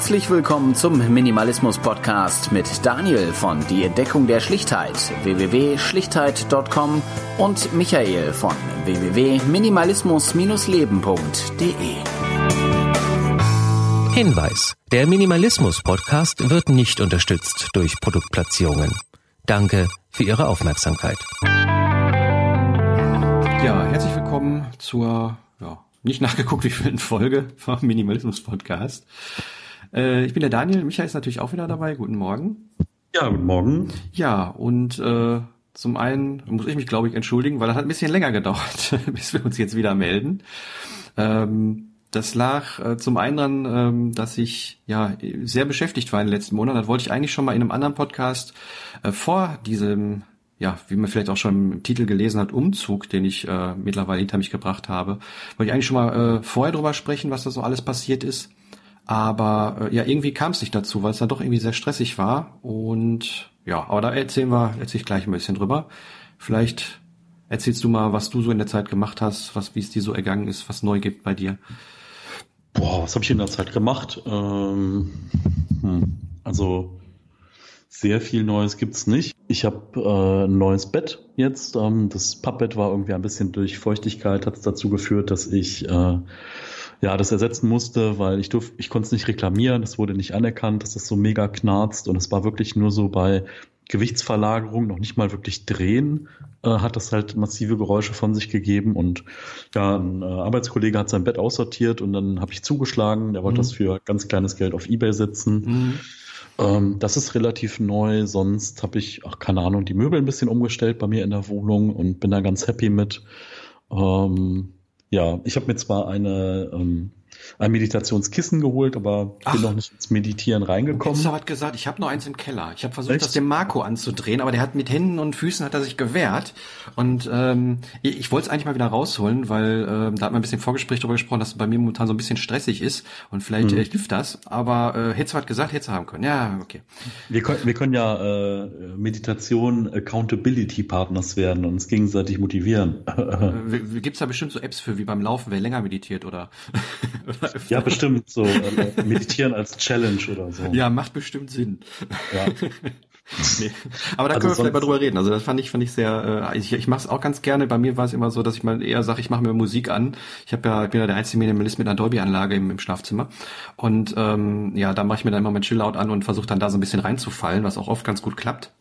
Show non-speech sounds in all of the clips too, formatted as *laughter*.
Herzlich willkommen zum Minimalismus Podcast mit Daniel von Die Entdeckung der Schlichtheit www.schlichtheit.com und Michael von www.minimalismus-leben.de. Hinweis: Der Minimalismus Podcast wird nicht unterstützt durch Produktplatzierungen. Danke für Ihre Aufmerksamkeit. Ja, herzlich willkommen zur ja, nicht nachgeguckt, wie viel Folge vom Minimalismus Podcast. Äh, ich bin der Daniel, Michael ist natürlich auch wieder dabei. Guten Morgen. Ja, guten Morgen. Ja, und äh, zum einen muss ich mich, glaube ich, entschuldigen, weil das hat ein bisschen länger gedauert, *laughs* bis wir uns jetzt wieder melden. Ähm, das lag äh, zum einen daran, ähm, dass ich ja sehr beschäftigt war in den letzten Monaten. Das wollte ich eigentlich schon mal in einem anderen Podcast äh, vor diesem, ja, wie man vielleicht auch schon im Titel gelesen hat, Umzug, den ich äh, mittlerweile hinter mich gebracht habe, wollte ich eigentlich schon mal äh, vorher drüber sprechen, was da so alles passiert ist. Aber äh, ja, irgendwie kam es nicht dazu, weil es dann doch irgendwie sehr stressig war. Und ja, aber da erzählen wir, erzähl ich gleich ein bisschen drüber. Vielleicht erzählst du mal, was du so in der Zeit gemacht hast, was wie es dir so ergangen ist, was neu gibt bei dir. Boah, was habe ich in der Zeit gemacht? Ähm, hm, also sehr viel Neues gibt's nicht. Ich habe äh, ein neues Bett jetzt. Ähm, das Pappbett war irgendwie ein bisschen durch Feuchtigkeit, hat es dazu geführt, dass ich äh, ja, das ersetzen musste, weil ich durfte, ich konnte es nicht reklamieren, es wurde nicht anerkannt, dass es so mega knarzt und es war wirklich nur so bei Gewichtsverlagerung, noch nicht mal wirklich drehen, äh, hat das halt massive Geräusche von sich gegeben und ja, ein äh, Arbeitskollege hat sein Bett aussortiert und dann habe ich zugeschlagen, der wollte mhm. das für ganz kleines Geld auf Ebay setzen. Mhm. Ähm, das ist relativ neu, sonst habe ich, ach keine Ahnung, die Möbel ein bisschen umgestellt bei mir in der Wohnung und bin da ganz happy mit. Ähm, ja, ich habe mir zwar eine ähm, ein Meditationskissen geholt, aber Ach. bin noch nicht ins Meditieren reingekommen. Jetzt hat gesagt, ich habe noch eins im Keller. Ich habe versucht, Echt? das dem Marco anzudrehen, aber der hat mit Händen und Füßen hat er sich gewehrt. Und ähm, ich, ich wollte es eigentlich mal wieder rausholen, weil ähm, da hat man ein bisschen Vorgespräch darüber gesprochen, dass es bei mir momentan so ein bisschen stressig ist und vielleicht mhm. äh, hilft das. Aber äh, hättest du was gesagt, hättest du haben können. Ja, okay. Wir können, wir können ja äh, Meditation Accountability Partners werden und uns gegenseitig motivieren. äh, Gibt es da bestimmt so Apps für, wie beim Laufen, wer länger meditiert oder? *laughs* ja, *laughs* bestimmt so. Äh, meditieren als Challenge oder so. Ja, macht bestimmt Sinn. Ja. *laughs* nee. Aber da also können wir vielleicht mal drüber reden. Also das fand ich, fand ich sehr, äh, ich, ich mache es auch ganz gerne. Bei mir war es immer so, dass ich mal eher sage, ich mache mir Musik an. Ich habe ja, ich bin ja der einzige Minimalist mit einer Dolby-Anlage im, im Schlafzimmer. Und ähm, ja, da mache ich mir dann immer mein Chillout an und versuche dann da so ein bisschen reinzufallen, was auch oft ganz gut klappt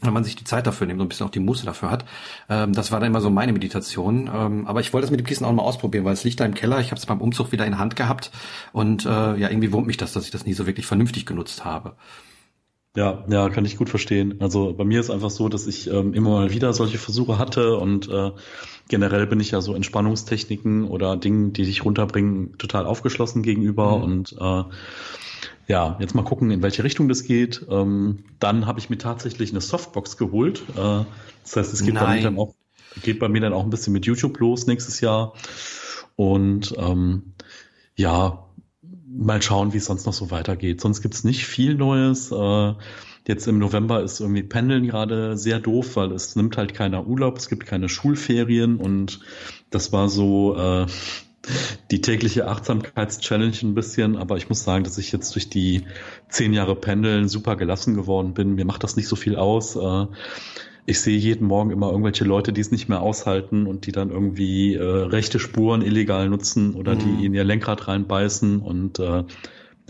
wenn man sich die Zeit dafür nimmt, so ein bisschen auch die Muße dafür hat. Ähm, das war dann immer so meine Meditation. Ähm, aber ich wollte das mit dem Kissen auch mal ausprobieren, weil es liegt da im Keller. Ich habe es beim Umzug wieder in Hand gehabt und äh, ja, irgendwie wurmt mich das, dass ich das nie so wirklich vernünftig genutzt habe. Ja, ja, kann ich gut verstehen. Also bei mir ist einfach so, dass ich ähm, immer mal wieder solche Versuche hatte und äh, generell bin ich ja so Entspannungstechniken oder Dingen, die dich runterbringen, total aufgeschlossen gegenüber mhm. und äh, ja, jetzt mal gucken, in welche Richtung das geht. Ähm, dann habe ich mir tatsächlich eine Softbox geholt. Äh, das heißt, es geht bei, mir dann auch, geht bei mir dann auch ein bisschen mit YouTube los nächstes Jahr. Und ähm, ja, mal schauen, wie es sonst noch so weitergeht. Sonst gibt's nicht viel Neues. Äh, jetzt im November ist irgendwie Pendeln gerade sehr doof, weil es nimmt halt keiner Urlaub, es gibt keine Schulferien und das war so äh, die tägliche Achtsamkeitschallenge ein bisschen, aber ich muss sagen, dass ich jetzt durch die zehn Jahre Pendeln super gelassen geworden bin. Mir macht das nicht so viel aus. Äh, ich sehe jeden Morgen immer irgendwelche Leute, die es nicht mehr aushalten und die dann irgendwie äh, rechte Spuren illegal nutzen oder mhm. die in ihr Lenkrad reinbeißen und äh,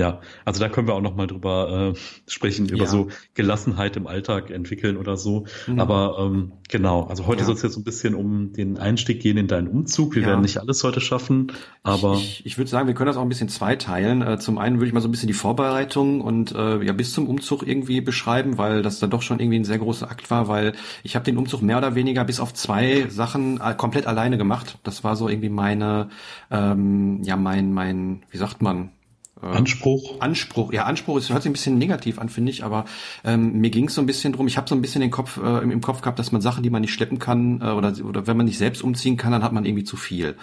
ja, also da können wir auch noch mal drüber äh, sprechen, über ja. so Gelassenheit im Alltag entwickeln oder so. Mhm. Aber ähm, genau, also heute ja. soll es jetzt so ein bisschen um den Einstieg gehen in deinen Umzug. Wir ja. werden nicht alles heute schaffen, aber ich, ich, ich würde sagen, wir können das auch ein bisschen zweiteilen. Äh, zum einen würde ich mal so ein bisschen die Vorbereitung und äh, ja bis zum Umzug irgendwie beschreiben, weil das dann doch schon irgendwie ein sehr großer Akt war, weil ich habe den Umzug mehr oder weniger bis auf zwei Sachen äh, komplett alleine gemacht. Das war so irgendwie meine, ähm, ja mein mein, wie sagt man? Anspruch. Anspruch, ja, Anspruch ist, hört sich ein bisschen negativ an, finde ich, aber ähm, mir ging es so ein bisschen drum, ich habe so ein bisschen den Kopf, äh, im, im, Kopf gehabt, dass man Sachen, die man nicht schleppen kann, äh, oder, oder wenn man nicht selbst umziehen kann, dann hat man irgendwie zu viel.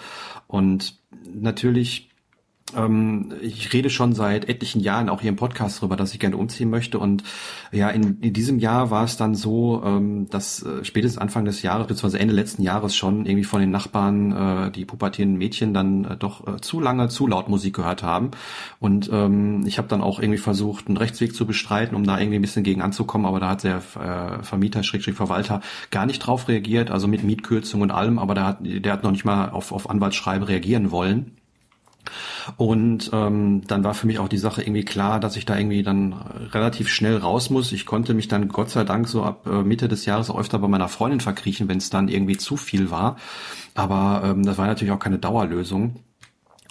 Und natürlich ähm, ich rede schon seit etlichen Jahren auch hier im Podcast darüber, dass ich gerne umziehen möchte. Und ja, in, in diesem Jahr war es dann so, ähm, dass äh, spätestens Anfang des Jahres, beziehungsweise Ende letzten Jahres schon irgendwie von den Nachbarn äh, die pubertierenden Mädchen dann äh, doch äh, zu lange zu laut Musik gehört haben. Und ähm, ich habe dann auch irgendwie versucht, einen Rechtsweg zu bestreiten, um da irgendwie ein bisschen gegen anzukommen, aber da hat der äh, Vermieter, Schrägstrich Verwalter, gar nicht drauf reagiert, also mit Mietkürzung und allem, aber der hat, der hat noch nicht mal auf, auf Anwaltsschreiben reagieren wollen. Und ähm, dann war für mich auch die Sache irgendwie klar, dass ich da irgendwie dann relativ schnell raus muss. Ich konnte mich dann Gott sei Dank so ab äh, Mitte des Jahres auch öfter bei meiner Freundin verkriechen, wenn es dann irgendwie zu viel war. Aber ähm, das war natürlich auch keine Dauerlösung.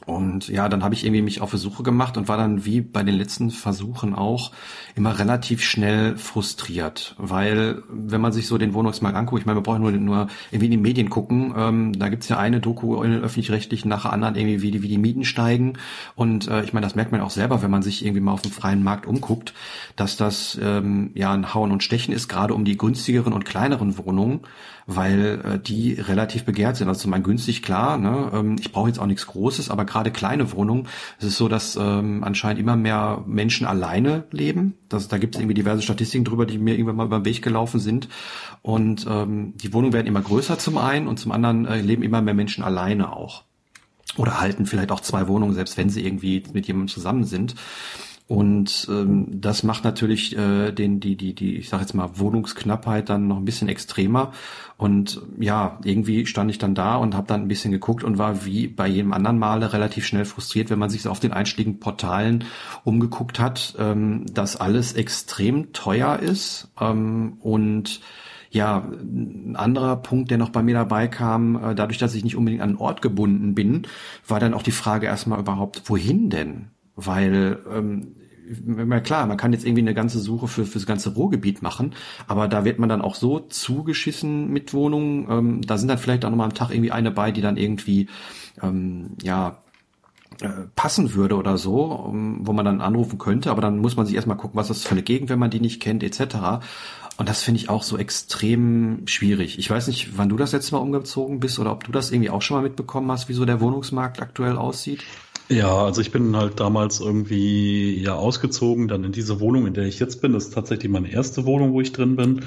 Und ja, dann habe ich irgendwie mich auf die Suche gemacht und war dann wie bei den letzten Versuchen auch immer relativ schnell frustriert, weil wenn man sich so den Wohnungsmarkt anguckt, ich meine, wir brauchen nur, nur irgendwie in die Medien gucken, ähm, da gibt's ja eine Doku in den öffentlich-rechtlichen nach der anderen irgendwie, wie die, wie die Mieten steigen. Und äh, ich meine, das merkt man auch selber, wenn man sich irgendwie mal auf dem freien Markt umguckt, dass das ähm, ja ein Hauen und Stechen ist, gerade um die günstigeren und kleineren Wohnungen, weil äh, die relativ begehrt sind. Also zum einen günstig, klar, ne? ähm, ich brauche jetzt auch nichts Großes, aber gerade kleine Wohnungen, es ist so, dass ähm, anscheinend immer mehr Menschen alleine leben. Das, da gibt es irgendwie diverse Statistiken drüber, die mir irgendwann mal über den Weg gelaufen sind. Und ähm, die Wohnungen werden immer größer zum einen und zum anderen äh, leben immer mehr Menschen alleine auch. Oder halten vielleicht auch zwei Wohnungen, selbst wenn sie irgendwie mit jemandem zusammen sind. Und ähm, das macht natürlich äh, den die die die ich sage jetzt mal Wohnungsknappheit dann noch ein bisschen extremer. Und ja, irgendwie stand ich dann da und habe dann ein bisschen geguckt und war wie bei jedem anderen Male relativ schnell frustriert, wenn man sich so auf den einschlägigen Portalen umgeguckt hat, ähm, dass alles extrem teuer ist ähm, und ja, ein anderer Punkt, der noch bei mir dabei kam, äh, dadurch, dass ich nicht unbedingt an einen Ort gebunden bin, war dann auch die Frage erstmal überhaupt, wohin denn? Weil ähm, na klar, man kann jetzt irgendwie eine ganze Suche für fürs ganze Ruhrgebiet machen, aber da wird man dann auch so zugeschissen mit Wohnungen. Ähm, da sind dann vielleicht auch nochmal am Tag irgendwie eine bei, die dann irgendwie ähm, ja äh, passen würde oder so, um, wo man dann anrufen könnte, aber dann muss man sich erstmal gucken, was das für eine Gegend, wenn man die nicht kennt, etc. Und das finde ich auch so extrem schwierig. Ich weiß nicht, wann du das letzte Mal umgezogen bist oder ob du das irgendwie auch schon mal mitbekommen hast, wie so der Wohnungsmarkt aktuell aussieht. Ja, also ich bin halt damals irgendwie ja ausgezogen, dann in diese Wohnung, in der ich jetzt bin. Das ist tatsächlich meine erste Wohnung, wo ich drin bin.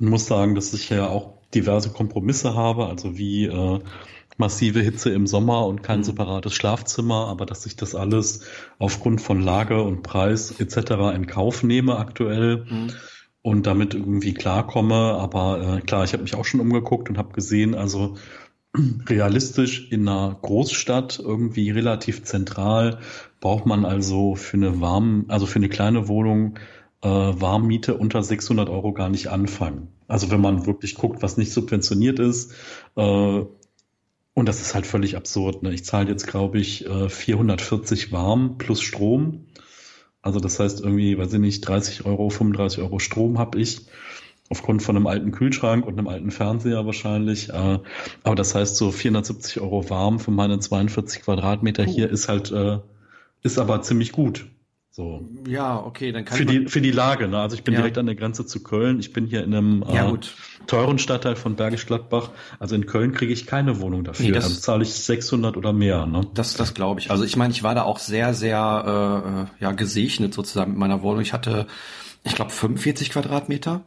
Und muss sagen, dass ich ja auch diverse Kompromisse habe, also wie äh, massive Hitze im Sommer und kein mhm. separates Schlafzimmer, aber dass ich das alles aufgrund von Lage und Preis etc. in Kauf nehme aktuell. Mhm und damit irgendwie klarkomme. Aber äh, klar, ich habe mich auch schon umgeguckt und habe gesehen, also realistisch in einer Großstadt irgendwie relativ zentral braucht man also für eine warm, also für eine kleine Wohnung äh, Warmmiete unter 600 Euro gar nicht anfangen. Also wenn man wirklich guckt, was nicht subventioniert ist. Äh, und das ist halt völlig absurd. Ne? Ich zahle jetzt, glaube ich, äh, 440 warm plus Strom. Also das heißt irgendwie, weiß ich nicht, 30 Euro, 35 Euro Strom habe ich aufgrund von einem alten Kühlschrank und einem alten Fernseher wahrscheinlich. Äh, aber das heißt, so 470 Euro warm für meine 42 Quadratmeter hier ist halt, äh, ist aber ziemlich gut. So. Ja, okay, dann kann für die für die Lage. Ne? Also ich bin ja. direkt an der Grenze zu Köln. Ich bin hier in einem ja, äh, teuren Stadtteil von Bergisch Gladbach. Also in Köln kriege ich keine Wohnung dafür. Nee, das, Dann zahle ich 600 oder mehr. Ne? Das das glaube ich. Also ich meine, ich war da auch sehr sehr äh, ja gesegnet sozusagen mit meiner Wohnung. Ich hatte, ich glaube 45 Quadratmeter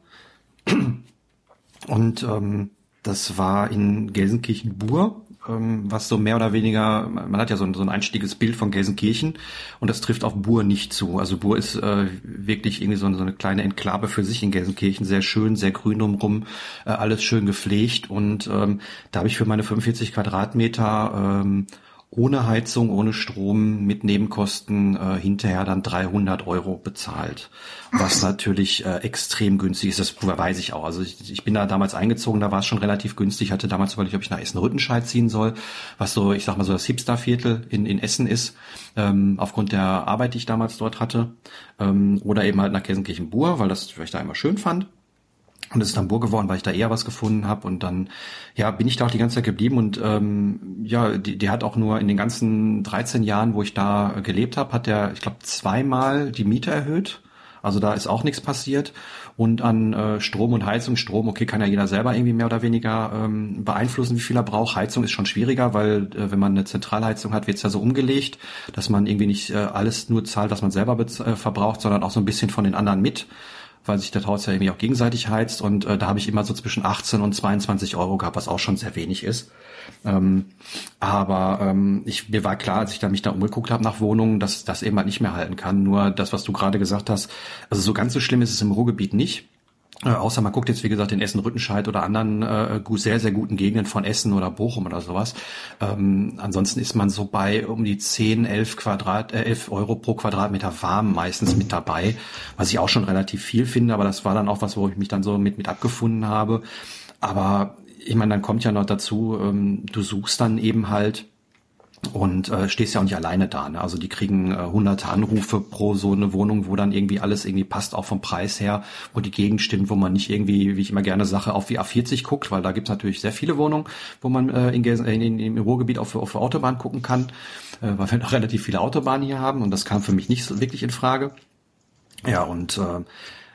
*clears throat* und ähm, das war in Gelsenkirchen-Bur, ähm, was so mehr oder weniger, man hat ja so ein, so ein einstieges Bild von Gelsenkirchen und das trifft auf Bur nicht zu. Also Bur ist äh, wirklich irgendwie so eine, so eine kleine Enklave für sich in Gelsenkirchen, sehr schön, sehr grün drumherum, äh, alles schön gepflegt und ähm, da habe ich für meine 45 Quadratmeter ähm, ohne Heizung, ohne Strom, mit Nebenkosten äh, hinterher dann 300 Euro bezahlt. Was natürlich äh, extrem günstig ist, das weiß ich auch. Also ich, ich bin da damals eingezogen, da war es schon relativ günstig. Ich hatte damals überlegt, ob ich nach Essen-Rüttenscheid ziehen soll, was so, ich sag mal so das Hipsterviertel in, in Essen ist, ähm, aufgrund der Arbeit, die ich damals dort hatte. Ähm, oder eben halt nach Gelsenkirchen-Bur, weil das weil ich da immer schön fand. Und es ist dann Burg geworden, weil ich da eher was gefunden habe. Und dann, ja, bin ich da auch die ganze Zeit geblieben. Und ähm, ja, die, die hat auch nur in den ganzen 13 Jahren, wo ich da gelebt habe, hat der, ich glaube, zweimal die Miete erhöht. Also da ist auch nichts passiert. Und an äh, Strom und Heizung, Strom, okay, kann ja jeder selber irgendwie mehr oder weniger ähm, beeinflussen, wie viel er braucht. Heizung ist schon schwieriger, weil äh, wenn man eine Zentralheizung hat, wird es ja so umgelegt, dass man irgendwie nicht äh, alles nur zahlt, was man selber äh, verbraucht, sondern auch so ein bisschen von den anderen mit weil sich das Haus ja irgendwie auch gegenseitig heizt und äh, da habe ich immer so zwischen 18 und 22 Euro gehabt, was auch schon sehr wenig ist. Ähm, aber ähm, ich, mir war klar, als ich da mich da umgeguckt habe nach Wohnungen, dass das eben halt nicht mehr halten kann. Nur das, was du gerade gesagt hast, also so ganz so schlimm ist es im Ruhrgebiet nicht. Äh, außer man guckt jetzt, wie gesagt, in Essen-Rüttenscheid oder anderen äh, sehr, sehr guten Gegenden von Essen oder Bochum oder sowas. Ähm, ansonsten ist man so bei um die 10, 11, Quadrat, äh, 11 Euro pro Quadratmeter warm meistens mit dabei, was ich auch schon relativ viel finde, aber das war dann auch was, wo ich mich dann so mit, mit abgefunden habe. Aber ich meine, dann kommt ja noch dazu, ähm, du suchst dann eben halt und äh, stehst ja auch nicht alleine da. Ne? Also die kriegen äh, hunderte Anrufe pro so eine Wohnung, wo dann irgendwie alles irgendwie passt, auch vom Preis her, wo die Gegend stimmt, wo man nicht irgendwie, wie ich immer gerne sage, auf wie A40 guckt, weil da gibt's natürlich sehr viele Wohnungen, wo man äh, in, in, in, im Ruhrgebiet auf, auf Autobahn gucken kann, äh, weil wir *laughs* noch relativ viele Autobahnen hier haben und das kam für mich nicht so wirklich in Frage. Ja, und äh,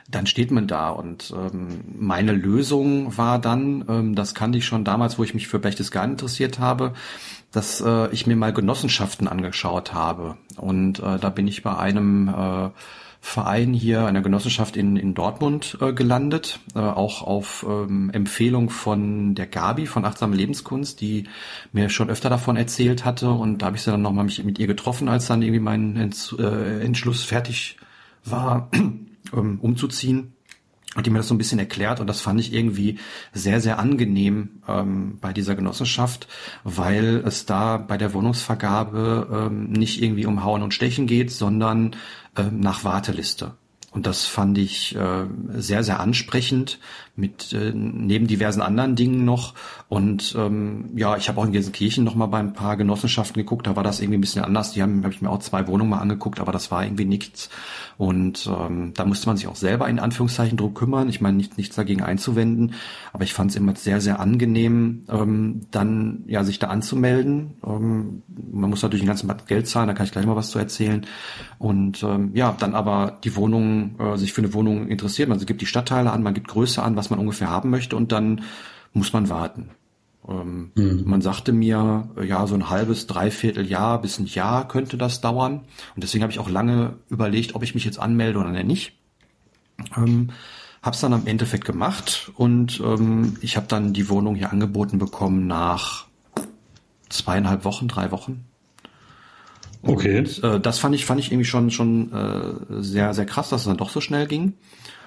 dann steht man da und ähm, meine Lösung war dann, ähm, das kannte ich schon damals, wo ich mich für Berchtesgaden interessiert habe, dass äh, ich mir mal Genossenschaften angeschaut habe und äh, da bin ich bei einem äh, Verein hier, einer Genossenschaft in, in Dortmund äh, gelandet, äh, auch auf ähm, Empfehlung von der Gabi von Achtsame Lebenskunst, die mir schon öfter davon erzählt hatte und da habe ich sie dann nochmal mit ihr getroffen, als dann irgendwie mein Ents, äh, Entschluss fertig war *clears throat* ähm, umzuziehen. Und die mir das so ein bisschen erklärt und das fand ich irgendwie sehr, sehr angenehm ähm, bei dieser Genossenschaft, weil es da bei der Wohnungsvergabe ähm, nicht irgendwie um Hauen und Stechen geht, sondern ähm, nach Warteliste. Und das fand ich äh, sehr, sehr ansprechend mit äh, neben diversen anderen Dingen noch. Und ähm, ja, ich habe auch in Gelsenkirchen noch mal bei ein paar Genossenschaften geguckt, da war das irgendwie ein bisschen anders. Die haben, habe ich mir auch zwei Wohnungen mal angeguckt, aber das war irgendwie nichts. Und ähm, da musste man sich auch selber in Anführungszeichen drum kümmern. Ich meine, nicht, nichts dagegen einzuwenden, aber ich fand es immer sehr, sehr angenehm, ähm, dann ja sich da anzumelden. Ähm, man muss natürlich ein ganzes Geld zahlen, da kann ich gleich mal was zu erzählen. Und ähm, ja, dann aber die Wohnung, äh, sich für eine Wohnung interessiert. Man gibt die Stadtteile an, man gibt Größe an, was man ungefähr haben möchte und dann muss man warten. Ähm, mhm. Man sagte mir, ja, so ein halbes, dreiviertel Jahr bis ein Jahr könnte das dauern. Und deswegen habe ich auch lange überlegt, ob ich mich jetzt anmelde oder nicht. Ähm, hab's dann am Endeffekt gemacht und ähm, ich habe dann die Wohnung hier angeboten bekommen nach zweieinhalb Wochen, drei Wochen. Okay. Und, äh, das fand ich, fand ich irgendwie schon, schon äh, sehr, sehr krass, dass es dann doch so schnell ging.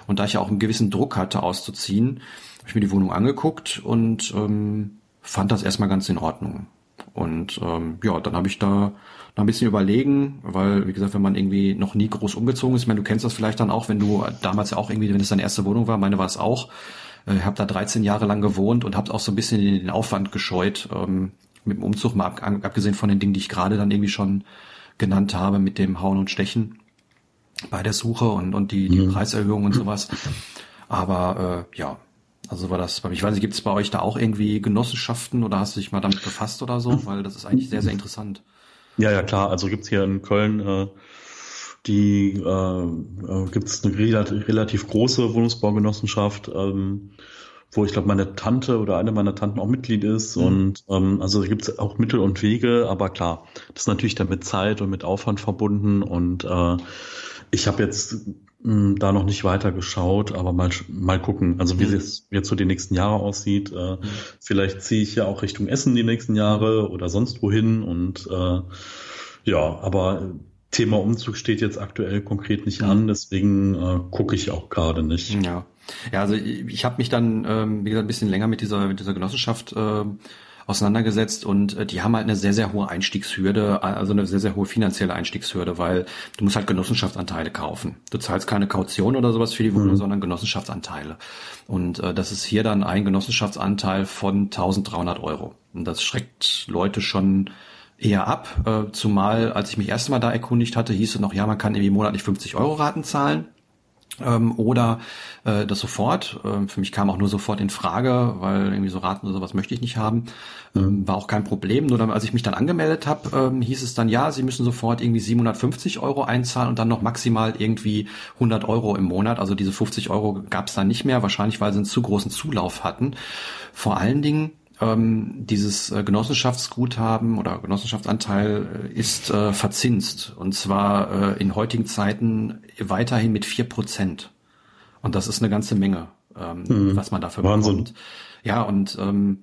Und da ich ja auch einen gewissen Druck hatte, auszuziehen, habe ich mir die Wohnung angeguckt und ähm, fand das erstmal ganz in Ordnung. Und ähm, ja, dann habe ich da noch ein bisschen überlegen, weil, wie gesagt, wenn man irgendwie noch nie groß umgezogen ist, ich meine, du kennst das vielleicht dann auch, wenn du damals ja auch irgendwie, wenn es deine erste Wohnung war, meine war es auch, äh, habe da 13 Jahre lang gewohnt und habe auch so ein bisschen den Aufwand gescheut, ähm, mit dem Umzug, mal ab, abgesehen von den Dingen, die ich gerade dann irgendwie schon genannt habe, mit dem Hauen und Stechen bei der Suche und, und die, die mhm. Preiserhöhung und *clears throat* sowas. Aber äh, ja, also war das, ich weiß nicht, gibt es bei euch da auch irgendwie Genossenschaften oder hast du dich mal damit befasst oder so? Weil das ist eigentlich sehr, sehr interessant. Ja, ja, klar. Also gibt's hier in Köln äh, die äh, äh, gibt eine relativ, große Wohnungsbaugenossenschaft, ähm, wo ich glaube meine Tante oder eine meiner Tanten auch Mitglied ist. Mhm. Und ähm, also da gibt es auch Mittel und Wege, aber klar, das ist natürlich dann mit Zeit und mit Aufwand verbunden und äh, ich habe jetzt mh, hm, da noch nicht weiter geschaut, aber mal, mal gucken, also wie mhm. es jetzt so die nächsten Jahre aussieht. Äh, mhm. Vielleicht ziehe ich ja auch Richtung Essen die nächsten Jahre oder sonst wohin und äh, ja, aber Thema Umzug steht jetzt aktuell konkret nicht mhm. an, deswegen äh, gucke ich auch gerade nicht. Ja. Ja, also ich, ich habe mich dann, ähm, wie gesagt, ein bisschen länger mit dieser, mit dieser Genossenschaft äh, auseinandergesetzt und äh, die haben halt eine sehr, sehr hohe Einstiegshürde, also eine sehr, sehr hohe finanzielle Einstiegshürde, weil du musst halt Genossenschaftsanteile kaufen. Du zahlst keine Kaution oder sowas für die Wohnung, mhm. sondern Genossenschaftsanteile. Und äh, das ist hier dann ein Genossenschaftsanteil von 1300 Euro. Und das schreckt Leute schon eher ab, äh, zumal als ich mich erst mal da erkundigt hatte, hieß es noch, ja, man kann irgendwie monatlich 50 Euro Raten zahlen. Ähm, oder äh, das sofort. Ähm, für mich kam auch nur sofort in Frage, weil irgendwie so Raten oder sowas möchte ich nicht haben. Ähm, mhm. war auch kein Problem. Nur dann, als ich mich dann angemeldet habe, ähm, hieß es dann, ja, Sie müssen sofort irgendwie 750 Euro einzahlen und dann noch maximal irgendwie 100 Euro im Monat. Also diese 50 Euro gab es dann nicht mehr, wahrscheinlich weil sie einen zu großen Zulauf hatten. Vor allen Dingen ähm, dieses äh, Genossenschaftsguthaben oder Genossenschaftsanteil äh, ist äh, verzinst und zwar äh, in heutigen Zeiten weiterhin mit vier Prozent. Und das ist eine ganze Menge, ähm, mhm. was man dafür Wahnsinn. bekommt. Ja, und ähm,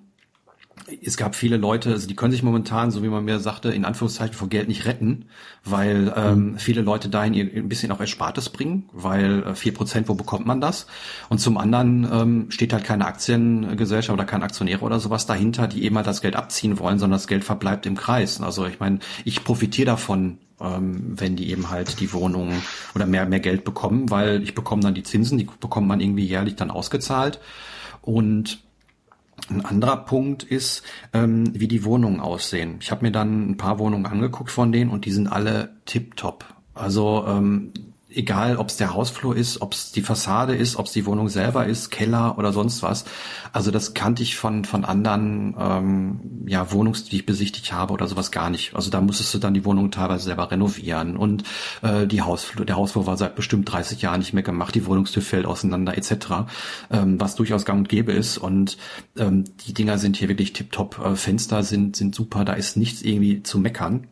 es gab viele Leute, also die können sich momentan, so wie man mir sagte, in Anführungszeichen vor Geld nicht retten, weil ähm, mhm. viele Leute dahin ihr ein bisschen auch Erspartes bringen, weil äh, vier äh, Prozent, wo bekommt man das? Und zum anderen ähm, steht halt keine Aktiengesellschaft oder kein Aktionäre oder sowas dahinter, die eben halt das Geld abziehen wollen, sondern das Geld verbleibt im Kreis. Also ich meine, ich profitiere davon, ähm, wenn die eben halt die Wohnungen oder mehr mehr Geld bekommen, weil ich bekomme dann die Zinsen, die bekommt man irgendwie jährlich dann ausgezahlt und ein anderer Punkt ist, ähm, wie die Wohnungen aussehen. Ich habe mir dann ein paar Wohnungen angeguckt von denen und die sind alle tipptopp. Also ähm, egal ob es der Hausflur ist, ob es die Fassade ist, ob es die Wohnung selber ist, Keller oder sonst was. Also das kannte ich von von anderen ähm, ja Wohnungs, die ich besichtigt habe oder sowas gar nicht. Also da musstest du dann die Wohnung teilweise selber renovieren und äh, die Hausflur, der Hausflur war seit bestimmt 30 Jahren nicht mehr gemacht, die Wohnungstür fällt auseinander etc. Ähm, was durchaus gang und gäbe ist und ähm, die Dinger sind hier wirklich tipptopp. Äh, Fenster sind sind super, da ist nichts irgendwie zu meckern.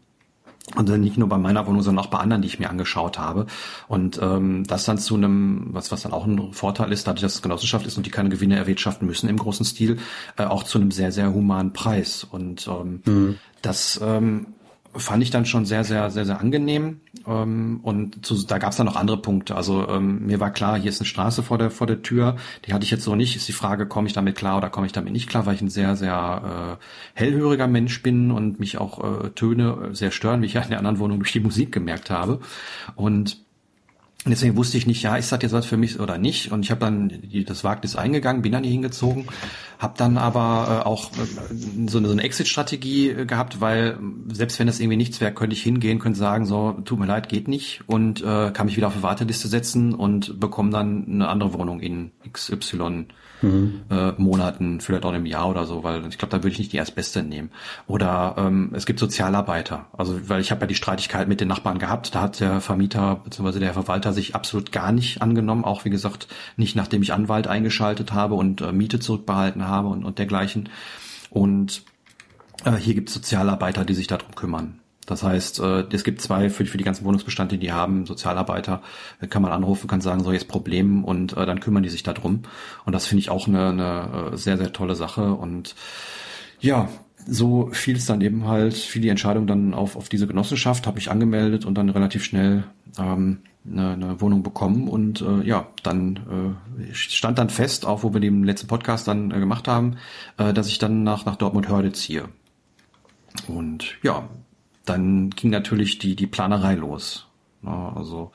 Und dann nicht nur bei meiner Wohnung, sondern auch bei anderen, die ich mir angeschaut habe. Und ähm, das dann zu einem, was, was dann auch ein Vorteil ist, dadurch, dass es Genossenschaft ist und die keine Gewinne erwirtschaften müssen im großen Stil, äh, auch zu einem sehr, sehr humanen Preis. Und ähm, mhm. das ähm, fand ich dann schon sehr, sehr, sehr, sehr angenehm. Ähm, und zu, da gab es dann noch andere Punkte. Also ähm, mir war klar, hier ist eine Straße vor der vor der Tür. Die hatte ich jetzt so nicht. Ist die Frage, komme ich damit klar oder komme ich damit nicht klar, weil ich ein sehr, sehr äh, hellhöriger Mensch bin und mich auch äh, Töne sehr stören, wie ich ja in der anderen Wohnung durch die Musik gemerkt habe. Und und deswegen wusste ich nicht, ja, ist das jetzt was für mich oder nicht. Und ich habe dann das Wagnis eingegangen, bin dann hier hingezogen, habe dann aber äh, auch äh, so eine, so eine Exit-Strategie äh, gehabt, weil selbst wenn das irgendwie nichts wäre, könnte ich hingehen, könnte sagen, so, tut mir leid, geht nicht und äh, kann mich wieder auf eine Warteliste setzen und bekomme dann eine andere Wohnung in XY mhm. äh, Monaten, vielleicht auch im Jahr oder so, weil ich glaube, da würde ich nicht die erstbeste nehmen. Oder ähm, es gibt Sozialarbeiter, also weil ich habe ja die Streitigkeit mit den Nachbarn gehabt, da hat der Vermieter bzw. der Verwalter sich absolut gar nicht angenommen, auch wie gesagt nicht nachdem ich Anwalt eingeschaltet habe und äh, Miete zurückbehalten habe und, und dergleichen. Und äh, hier gibt es Sozialarbeiter, die sich darum kümmern. Das heißt, äh, es gibt zwei für, für die ganzen Wohnungsbestände, die haben Sozialarbeiter, kann man anrufen, kann sagen, so jetzt Problem und äh, dann kümmern die sich darum. Und das finde ich auch eine, eine äh, sehr, sehr tolle Sache. Und ja, so fiel es dann eben halt, fiel die Entscheidung dann auf, auf diese Genossenschaft, habe ich angemeldet und dann relativ schnell ähm, eine, eine Wohnung bekommen und äh, ja, dann äh, stand dann fest, auch wo wir den letzten Podcast dann äh, gemacht haben, äh, dass ich dann nach, nach Dortmund Hörde ziehe. Und ja, dann ging natürlich die, die Planerei los. Also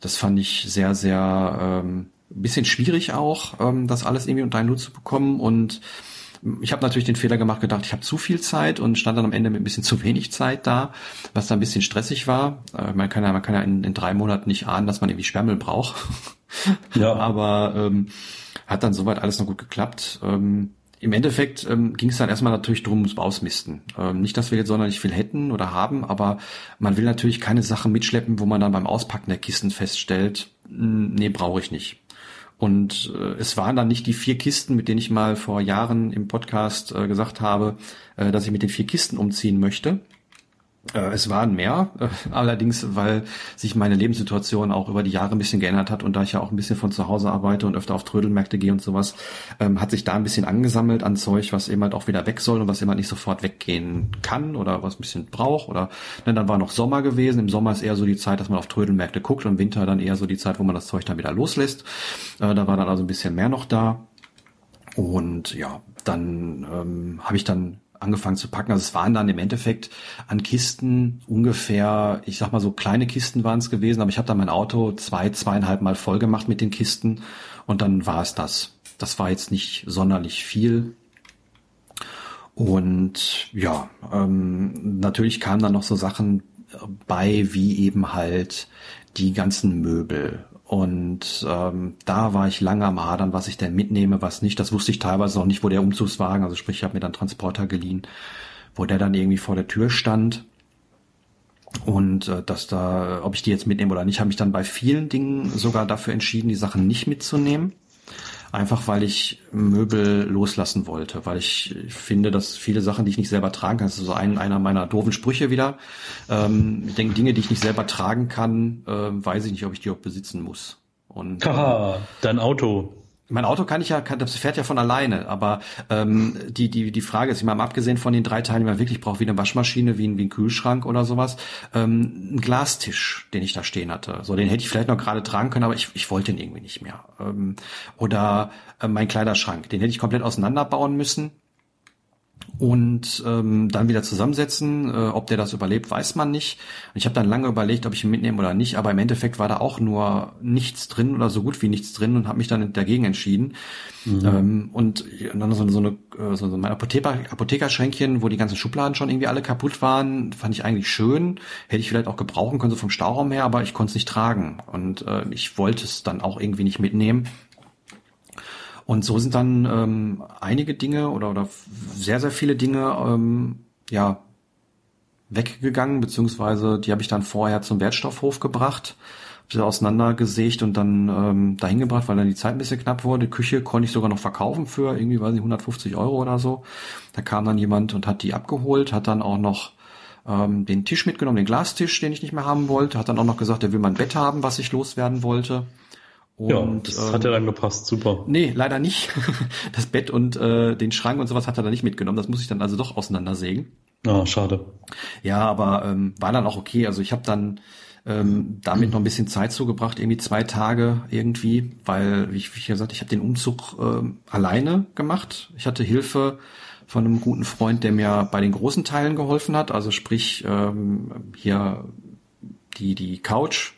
das fand ich sehr, sehr ähm, bisschen schwierig auch, ähm, das alles irgendwie unter einen Hut zu bekommen. Und ich habe natürlich den Fehler gemacht, gedacht, ich habe zu viel Zeit und stand dann am Ende mit ein bisschen zu wenig Zeit da, was dann ein bisschen stressig war. Äh, man kann ja, man kann ja in, in drei Monaten nicht ahnen, dass man irgendwie Sperrmüll braucht. Ja. *laughs* Aber ähm, hat dann soweit alles noch gut geklappt. Ähm, im Endeffekt ähm, ging es dann erstmal natürlich drum ums Ausmisten. Ähm, nicht, dass wir jetzt sonderlich viel hätten oder haben, aber man will natürlich keine Sachen mitschleppen, wo man dann beim Auspacken der Kisten feststellt, hm, nee, brauche ich nicht. Und äh, es waren dann nicht die vier Kisten, mit denen ich mal vor Jahren im Podcast äh, gesagt habe, äh, dass ich mit den vier Kisten umziehen möchte, es waren mehr, äh, allerdings, weil sich meine Lebenssituation auch über die Jahre ein bisschen geändert hat und da ich ja auch ein bisschen von zu Hause arbeite und öfter auf Trödelmärkte gehe und sowas, ähm, hat sich da ein bisschen angesammelt an Zeug, was eben halt auch wieder weg soll und was eben halt nicht sofort weggehen kann oder was ein bisschen braucht oder ne, dann war noch Sommer gewesen. Im Sommer ist eher so die Zeit, dass man auf Trödelmärkte guckt und im Winter dann eher so die Zeit, wo man das Zeug dann wieder loslässt. Äh, da war dann also ein bisschen mehr noch da. Und ja, dann ähm, habe ich dann angefangen zu packen. Also es waren dann im Endeffekt an Kisten ungefähr, ich sag mal so kleine Kisten waren es gewesen, aber ich habe dann mein Auto zwei, zweieinhalb Mal voll gemacht mit den Kisten und dann war es das. Das war jetzt nicht sonderlich viel. Und ja, ähm, natürlich kamen dann noch so Sachen bei, wie eben halt die ganzen Möbel Und ähm, da war ich lange am Hadern, was ich denn mitnehme, was nicht. Das wusste ich teilweise noch nicht, wo der Umzugswagen, also sprich, ich habe mir dann Transporter geliehen, wo der dann irgendwie vor der Tür stand. Und äh, dass da, ob ich die jetzt mitnehme oder nicht, habe ich dann bei vielen Dingen sogar dafür entschieden, die Sachen nicht mitzunehmen. Einfach weil ich Möbel loslassen wollte, weil ich finde, dass viele Sachen, die ich nicht selber tragen kann, das ist so ein, einer meiner doofen Sprüche wieder. Ähm, ich denke, Dinge, die ich nicht selber tragen kann, äh, weiß ich nicht, ob ich die auch besitzen muss. Und, Haha, dein Auto. Mein Auto kann ich ja, kann, das fährt ja von alleine, aber ähm, die, die, die Frage ist, ich meine, abgesehen von den drei Teilen, die man wirklich braucht, wie eine Waschmaschine, wie ein, wie ein Kühlschrank oder sowas, ähm, ein Glastisch, den ich da stehen hatte. So, den hätte ich vielleicht noch gerade tragen können, aber ich, ich wollte den irgendwie nicht mehr. Ähm, oder äh, mein Kleiderschrank, den hätte ich komplett auseinanderbauen müssen und ähm, dann wieder zusammensetzen. Äh, ob der das überlebt, weiß man nicht. Ich habe dann lange überlegt, ob ich ihn mitnehme oder nicht, aber im Endeffekt war da auch nur nichts drin oder so gut wie nichts drin und habe mich dann dagegen entschieden. Mhm. Ähm, und, und dann so, so eine äh, so, so mein Apotheker, Apothekerschränkchen, wo die ganzen Schubladen schon irgendwie alle kaputt waren, fand ich eigentlich schön. Hätte ich vielleicht auch gebrauchen können, so vom Stauraum her, aber ich konnte es nicht tragen. Und äh, ich wollte es dann auch irgendwie nicht mitnehmen. Und so sind dann ähm, einige Dinge oder, oder sehr, sehr viele Dinge ähm, ja weggegangen, beziehungsweise die habe ich dann vorher zum Wertstoffhof gebracht, habe sie auseinandergesägt und dann ähm, dahin gebracht, weil dann die Zeit ein bisschen knapp wurde. Küche konnte ich sogar noch verkaufen für irgendwie, weiß nicht, 150 Euro oder so. Da kam dann jemand und hat die abgeholt, hat dann auch noch ähm, den Tisch mitgenommen, den Glastisch, den ich nicht mehr haben wollte, hat dann auch noch gesagt, er will mein Bett haben, was ich loswerden wollte. Und, ja, das ähm, hat ja dann gepasst, super. Nee, leider nicht. *laughs* Das Bett und äh, den Schrank und sowas hat er dann nicht mitgenommen. Das muss ich dann also doch auseinandersägen. Ah, schade. Ja, aber ähm, war dann auch okay. Also ich habe dann ähm, damit noch ein bisschen Zeit zugebracht, irgendwie zwei Tage irgendwie, weil, wie ich, wie ich gesagt, ich habe den Umzug ähm, alleine gemacht. Ich hatte Hilfe von einem guten Freund, der mir bei den großen Teilen geholfen hat. Also sprich ähm, hier die die Couch,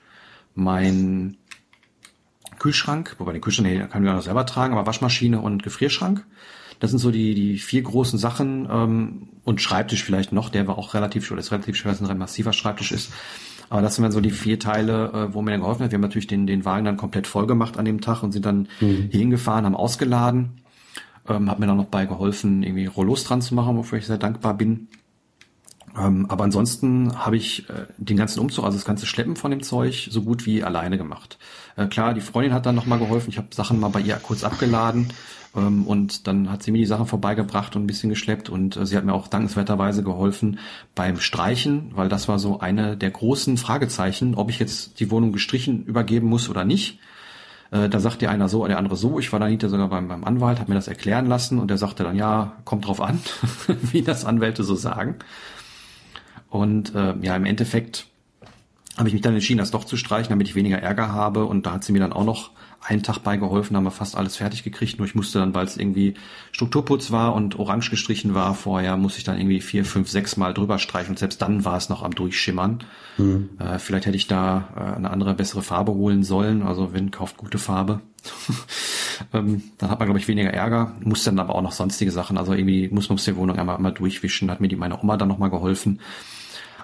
mein Kühlschrank, wobei den Kühlschrank den können wir auch noch selber tragen, aber Waschmaschine und Gefrierschrank. Das sind so die, die vier großen Sachen ähm, und Schreibtisch vielleicht noch, der war auch relativ schwer, das ist relativ schwer, dass ein massiver Schreibtisch ist. Aber das sind dann so die vier Teile, äh, wo mir dann geholfen hat. Wir haben natürlich den, den Wagen dann komplett voll gemacht an dem Tag und sind dann mhm. hier hingefahren, haben ausgeladen. Ähm, hat mir dann noch bei geholfen, irgendwie Rollos dran zu machen, wofür ich sehr dankbar bin. Ähm, aber ansonsten habe ich äh, den ganzen Umzug, also das ganze Schleppen von dem Zeug, so gut wie alleine gemacht. Äh, klar, die Freundin hat dann nochmal geholfen. Ich habe Sachen mal bei ihr kurz abgeladen ähm, und dann hat sie mir die Sachen vorbeigebracht und ein bisschen geschleppt und äh, sie hat mir auch dankenswerterweise geholfen beim Streichen, weil das war so eine der großen Fragezeichen, ob ich jetzt die Wohnung gestrichen übergeben muss oder nicht. Äh, da sagt der einer so, der andere so. Ich war dann hinterher sogar beim, beim Anwalt, habe mir das erklären lassen und der sagte dann, ja, kommt drauf an, *laughs* wie das Anwälte so sagen. Und äh, ja, im Endeffekt habe ich mich dann entschieden, das doch zu streichen, damit ich weniger Ärger habe. Und da hat sie mir dann auch noch einen Tag beigeholfen, haben wir fast alles fertig gekriegt. Nur ich musste dann, weil es irgendwie Strukturputz war und orange gestrichen war vorher, muss ich dann irgendwie vier, fünf, sechs Mal drüber streichen. Und selbst dann war es noch am Durchschimmern. Mhm. Äh, vielleicht hätte ich da äh, eine andere, bessere Farbe holen sollen. Also wenn, kauft gute Farbe. *laughs* ähm, dann hat man, glaube ich, weniger Ärger. Muss dann aber auch noch sonstige Sachen. Also irgendwie muss man die Wohnung einmal, einmal durchwischen. Hat mir die meine Oma dann nochmal geholfen.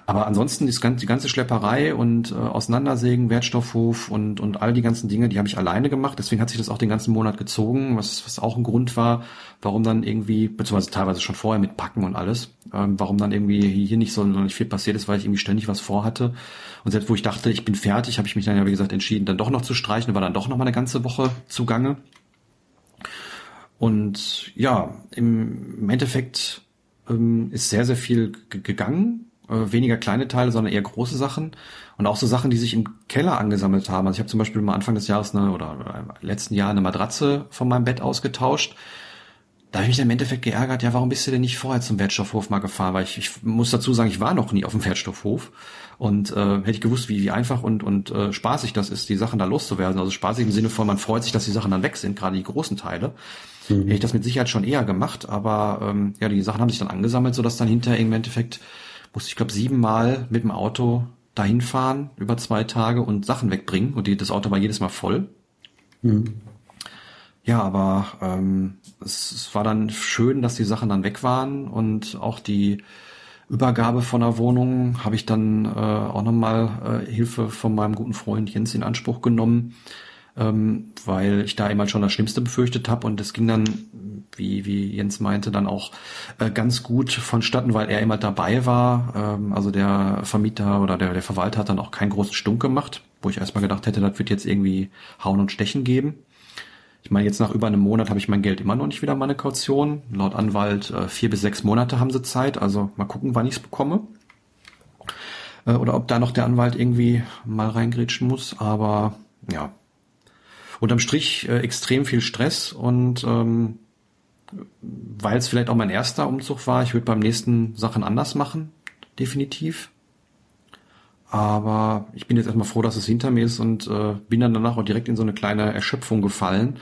Aber ansonsten die ganze, die ganze Schlepperei und äh, Auseinandersägen, Wertstoffhof und, und all die ganzen Dinge, die habe ich alleine gemacht. Deswegen hat sich das auch den ganzen Monat gezogen, was, was auch ein Grund war, warum dann irgendwie, beziehungsweise teilweise schon vorher mit Packen und alles, ähm, warum dann irgendwie hier nicht so nicht viel passiert ist, weil ich irgendwie ständig was vorhatte. Und selbst wo ich dachte, ich bin fertig, habe ich mich dann ja, wie gesagt, entschieden, dann doch noch zu streichen, war dann doch noch mal eine ganze Woche zugange. Und ja, im, im Endeffekt ähm, ist sehr, sehr viel gegangen äh, weniger kleine Teile, sondern eher große Sachen und auch so Sachen, die sich im Keller angesammelt haben. Also ich habe zum Beispiel mal Anfang des Jahres eine, oder im letzten Jahr eine Matratze von meinem Bett ausgetauscht. Da habe ich mich dann im Endeffekt geärgert, ja, warum bist du denn nicht vorher zum Wertstoffhof mal gefahren? Weil ich, ich muss dazu sagen, ich war noch nie auf dem Wertstoffhof. Und äh, hätte ich gewusst, wie, wie einfach und, und äh, spaßig das ist, die Sachen da loszuwerden. Also spaßig im Sinne von, man freut sich, dass die Sachen dann weg sind, gerade die großen Teile. Mhm. Hätte ich das mit Sicherheit schon eher gemacht, aber ähm, ja, die Sachen haben sich dann angesammelt, sodass dann hinterher im Endeffekt musste ich glaube siebenmal mit dem Auto dahin fahren über zwei Tage und Sachen wegbringen und die, das Auto war jedes Mal voll. Mhm. Ja, aber ähm, es, es war dann schön, dass die Sachen dann weg waren und auch die Übergabe von der Wohnung habe ich dann äh, auch nochmal äh, Hilfe von meinem guten Freund Jens in Anspruch genommen, ähm, weil ich da immer schon das Schlimmste befürchtet habe und es ging dann, wie, wie Jens meinte, dann auch äh, ganz gut vonstatten, weil er immer dabei war. Ähm, also der Vermieter oder der, der Verwalter hat dann auch keinen großen Stunk gemacht, wo ich erstmal gedacht hätte, das wird jetzt irgendwie Hauen und Stechen geben. Ich meine, jetzt nach über einem Monat habe ich mein Geld immer noch nicht wieder meine Kaution. Laut Anwalt äh, vier bis sechs Monate haben sie Zeit. Also mal gucken, wann ich es bekomme. Äh, oder ob da noch der Anwalt irgendwie mal reingrätschen muss. Aber ja, unterm Strich äh, extrem viel Stress und ähm, weil es vielleicht auch mein erster Umzug war, ich würde beim nächsten Sachen anders machen, definitiv. Aber ich bin jetzt erstmal froh, dass es hinter mir ist und äh, bin dann danach auch direkt in so eine kleine Erschöpfung gefallen,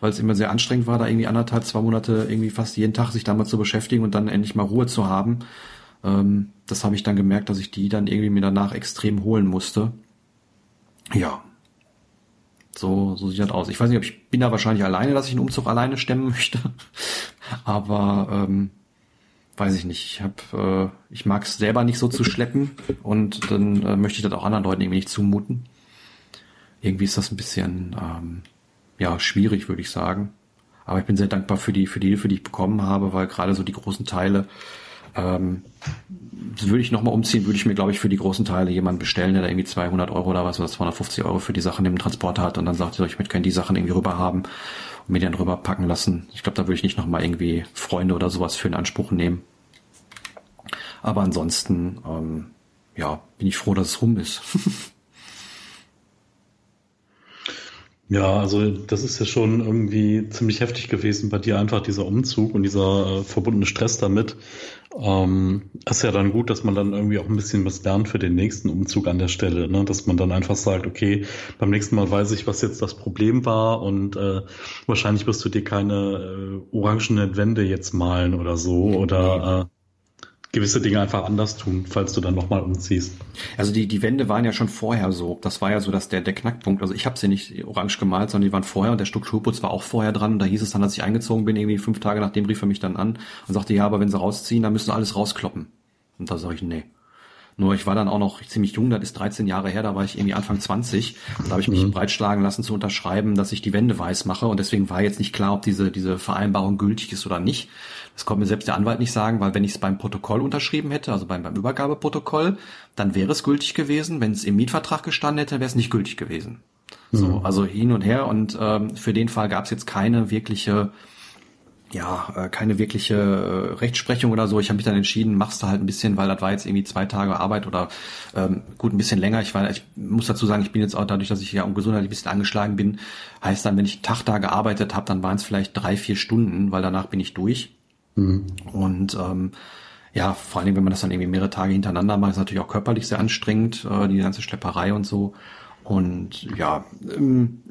weil es immer sehr anstrengend war, da irgendwie anderthalb, zwei Monate irgendwie fast jeden Tag sich damit zu beschäftigen und dann endlich mal Ruhe zu haben. Ähm, das habe ich dann gemerkt, dass ich die dann irgendwie mir danach extrem holen musste. Ja. So, so sieht das aus. Ich weiß nicht, ob ich bin da wahrscheinlich alleine, dass ich einen Umzug alleine stemmen *laughs* möchte. Aber ähm, weiß ich nicht, ich habe, äh, ich mag es selber nicht so zu schleppen und dann äh, möchte ich das auch anderen Leuten irgendwie nicht zumuten. Irgendwie ist das ein bisschen, ähm, ja, schwierig, würde ich sagen. Aber ich bin sehr dankbar für die, für die Hilfe, die ich bekommen habe, weil gerade so die großen Teile, ähm, würde ich nochmal umziehen, würde ich mir, glaube ich, für die großen Teile jemanden bestellen, der da irgendwie 200 Euro oder was oder 250 Euro für die Sachen im Transporter hat und dann sagt, ich möchte gerne die Sachen irgendwie rüber haben und mir dann rüberpacken lassen. Ich glaube, da würde ich nicht nochmal irgendwie Freunde oder sowas für in Anspruch nehmen. Aber ansonsten, ähm, ja, bin ich froh, dass es rum ist. *laughs* Ja, also das ist ja schon irgendwie ziemlich heftig gewesen bei dir, einfach dieser Umzug und dieser äh, verbundene Stress damit. Ähm, ist ja dann gut, dass man dann irgendwie auch ein bisschen was lernt für den nächsten Umzug an der Stelle, ne? dass man dann einfach sagt, okay, beim nächsten Mal weiß ich, was jetzt das Problem war und äh, wahrscheinlich wirst du dir keine äh, orangenen Wände jetzt malen oder so oder äh, gewisse Dinge einfach anders tun, falls du dann nochmal umziehst. Also die, die Wände waren ja schon vorher so. Das war ja so, dass der, der Knackpunkt, also ich habe sie nicht orange gemalt, sondern die waren vorher und der Strukturputz war auch vorher dran. Da hieß es dann, als ich eingezogen bin, irgendwie fünf Tage nachdem rief er mich dann an und sagte, ja, aber wenn sie rausziehen, dann müssen sie alles rauskloppen. Und da sage ich, nee. Nur ich war dann auch noch ziemlich jung, das ist 13 Jahre her, da war ich irgendwie Anfang 20. Und da habe ich mich mhm. breitschlagen lassen zu unterschreiben, dass ich die Wände weiß mache. Und deswegen war jetzt nicht klar, ob diese, diese Vereinbarung gültig ist oder nicht. Das konnte mir selbst der Anwalt nicht sagen, weil wenn ich es beim Protokoll unterschrieben hätte, also beim, beim Übergabeprotokoll, dann wäre es gültig gewesen. Wenn es im Mietvertrag gestanden hätte, wäre es nicht gültig gewesen. Mhm. So, also hin und her. Und ähm, für den Fall gab es jetzt keine wirkliche ja, äh, keine wirkliche äh, Rechtsprechung oder so. Ich habe mich dann entschieden, machst du halt ein bisschen, weil das war jetzt irgendwie zwei Tage Arbeit oder ähm, gut ein bisschen länger. Ich war, ich muss dazu sagen, ich bin jetzt auch dadurch, dass ich ja um Gesundheit ein bisschen angeschlagen bin, heißt dann, wenn ich einen Tag da gearbeitet habe, dann waren es vielleicht drei, vier Stunden, weil danach bin ich durch. Mhm. Und ähm, ja, vor allen Dingen, wenn man das dann irgendwie mehrere Tage hintereinander macht, ist natürlich auch körperlich sehr anstrengend, äh, die ganze Schlepperei und so. Und ja, ähm,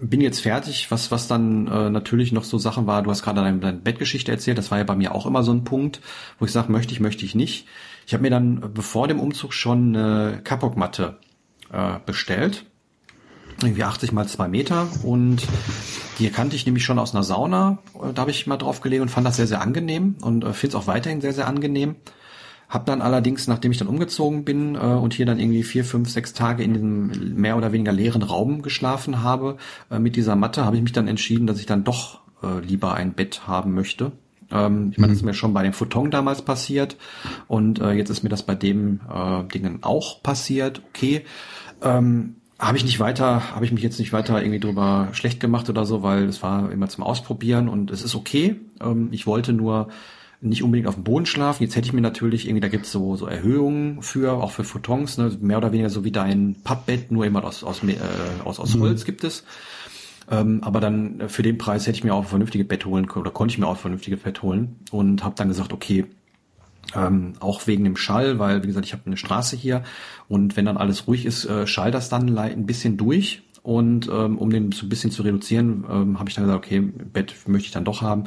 bin jetzt fertig, was, was dann äh, natürlich noch so Sachen war, du hast gerade deine, deine Bettgeschichte erzählt, das war ja bei mir auch immer so ein Punkt, wo ich sage, möchte ich, möchte ich nicht. Ich habe mir dann bevor dem Umzug schon eine Kapokmatte äh, bestellt, irgendwie 80 mal 2 Meter und die kannte ich nämlich schon aus einer Sauna, da habe ich mal drauf gelegt und fand das sehr, sehr angenehm und äh, finde es auch weiterhin sehr, sehr angenehm. Hab dann allerdings, nachdem ich dann umgezogen bin äh, und hier dann irgendwie vier, fünf, sechs Tage in diesem mehr oder weniger leeren Raum geschlafen habe äh, mit dieser Matte, habe ich mich dann entschieden, dass ich dann doch äh, lieber ein Bett haben möchte. Ähm, ich meine, das ist mhm. mir schon bei dem Futon damals passiert und äh, jetzt ist mir das bei dem äh, Dingen auch passiert. Okay. Ähm, habe ich nicht weiter, habe ich mich jetzt nicht weiter irgendwie drüber schlecht gemacht oder so, weil es war immer zum Ausprobieren und es ist okay. Ähm, ich wollte nur nicht unbedingt auf dem Boden schlafen. Jetzt hätte ich mir natürlich irgendwie, da gibt's so, so Erhöhungen für, auch für Photons, ne, mehr oder weniger so wie dein Pappbett, nur immer aus, aus, äh, aus, aus mhm. Holz gibt es. Ähm, aber dann äh, für den Preis hätte ich mir auch ein vernünftiges Bett holen können, oder konnte ich mir auch ein vernünftiges Bett holen und habe dann gesagt, okay, ähm, auch wegen dem Schall, weil wie gesagt, ich habe eine Straße hier und wenn dann alles ruhig ist, äh, schallt das dann ein bisschen durch und ähm, um den so ein bisschen zu reduzieren, ähm, habe ich dann gesagt, okay, Bett möchte ich dann doch haben.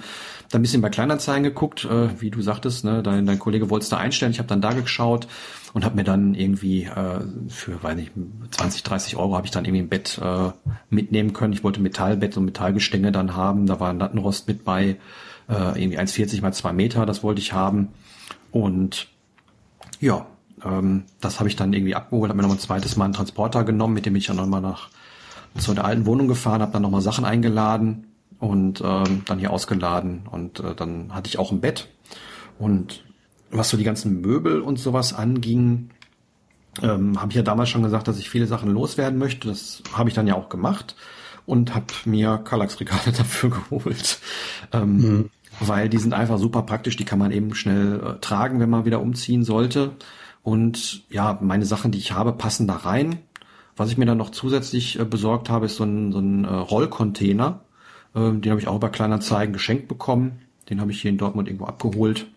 Dann ein bisschen bei Kleinanzeigen geguckt, äh, wie du sagtest, ne, dein, dein Kollege wollte es da einstellen. Ich habe dann da geschaut und habe mir dann irgendwie äh, für, weiß nicht, 20, 30 Euro habe ich dann irgendwie ein Bett äh, mitnehmen können. Ich wollte Metallbett und Metallgestänge dann haben. Da war ein Lattenrost mit bei, äh, irgendwie 1,40 mal 2 Meter, das wollte ich haben. Und ja, ähm, das habe ich dann irgendwie abgeholt, habe mir noch ein zweites Mal einen Transporter genommen, mit dem ich dann nochmal nach zu der alten Wohnung gefahren, habe dann nochmal Sachen eingeladen und ähm, dann hier ausgeladen und äh, dann hatte ich auch ein Bett und was so die ganzen Möbel und sowas anging, ähm, habe ich ja damals schon gesagt, dass ich viele Sachen loswerden möchte. Das habe ich dann ja auch gemacht und habe mir Kallax-Regale *laughs* dafür geholt. Ähm, mhm. Weil die sind einfach super praktisch, die kann man eben schnell äh, tragen, wenn man wieder umziehen sollte. Und ja, meine Sachen, die ich habe, passen da rein. Was ich mir dann noch zusätzlich äh, besorgt habe, ist so ein, so ein äh, Rollcontainer. Ähm, den habe ich auch bei Kleinanzeigen geschenkt bekommen. Den habe ich hier in Dortmund irgendwo abgeholt